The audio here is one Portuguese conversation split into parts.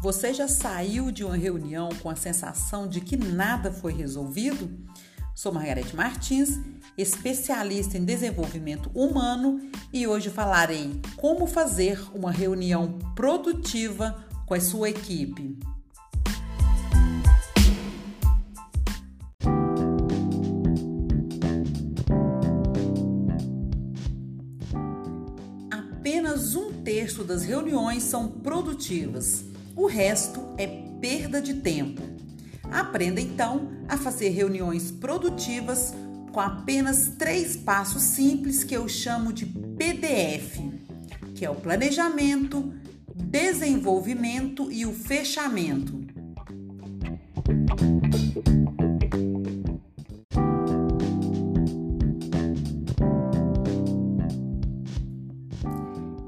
Você já saiu de uma reunião com a sensação de que nada foi resolvido? Sou Margarete Martins, especialista em desenvolvimento humano e hoje falarei como fazer uma reunião produtiva com a sua equipe. Apenas um terço das reuniões são produtivas o resto é perda de tempo. Aprenda então a fazer reuniões produtivas com apenas três passos simples que eu chamo de PDF, que é o planejamento, desenvolvimento e o fechamento.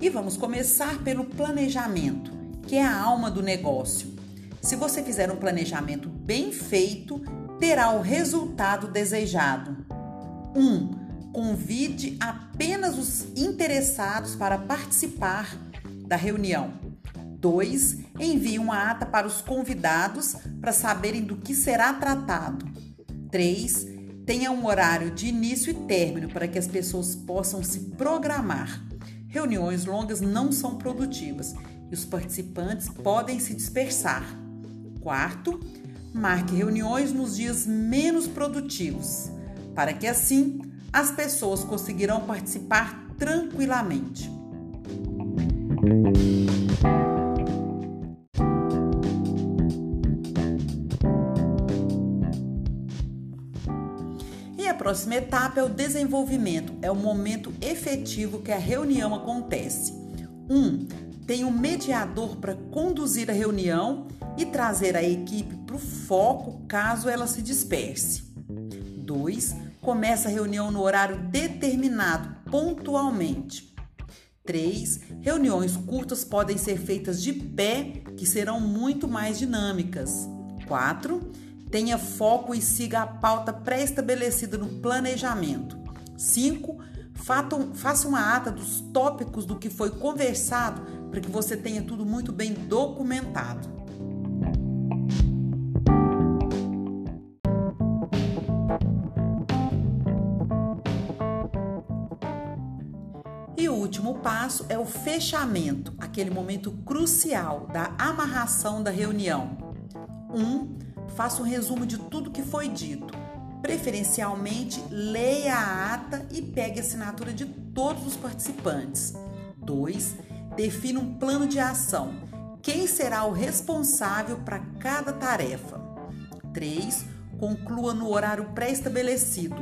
E vamos começar pelo planejamento que é a alma do negócio. Se você fizer um planejamento bem feito, terá o resultado desejado. 1. Um, convide apenas os interessados para participar da reunião. 2. Envie uma ata para os convidados para saberem do que será tratado. 3. Tenha um horário de início e término para que as pessoas possam se programar. Reuniões longas não são produtivas e os participantes podem se dispersar. Quarto, marque reuniões nos dias menos produtivos, para que assim as pessoas conseguirão participar tranquilamente. E a próxima etapa é o desenvolvimento, é o momento efetivo que a reunião acontece. 1. Um, tem um mediador para conduzir a reunião e trazer a equipe para o foco caso ela se disperse. 2. Começa a reunião no horário determinado, pontualmente. 3. Reuniões curtas podem ser feitas de pé, que serão muito mais dinâmicas. 4. Tenha foco e siga a pauta pré-estabelecida no planejamento. 5. Faça uma ata dos tópicos do que foi conversado para que você tenha tudo muito bem documentado. E o último passo é o fechamento, aquele momento crucial da amarração da reunião. 1. Um, faça um resumo de tudo que foi dito. Preferencialmente, leia a ata e pegue a assinatura de todos os participantes. 2 defina um plano de ação. Quem será o responsável para cada tarefa? 3. Conclua no horário pré-estabelecido.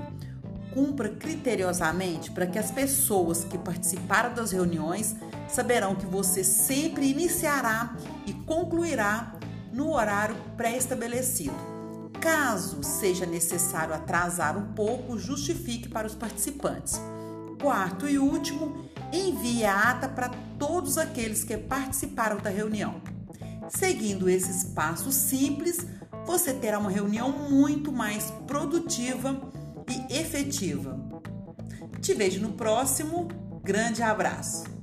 Cumpra criteriosamente para que as pessoas que participaram das reuniões saberão que você sempre iniciará e concluirá no horário pré-estabelecido. Caso seja necessário atrasar um pouco, justifique para os participantes. Quarto e último, envie a ata para todos aqueles que participaram da reunião. Seguindo esses passos simples, você terá uma reunião muito mais produtiva e efetiva. Te vejo no próximo. Grande abraço!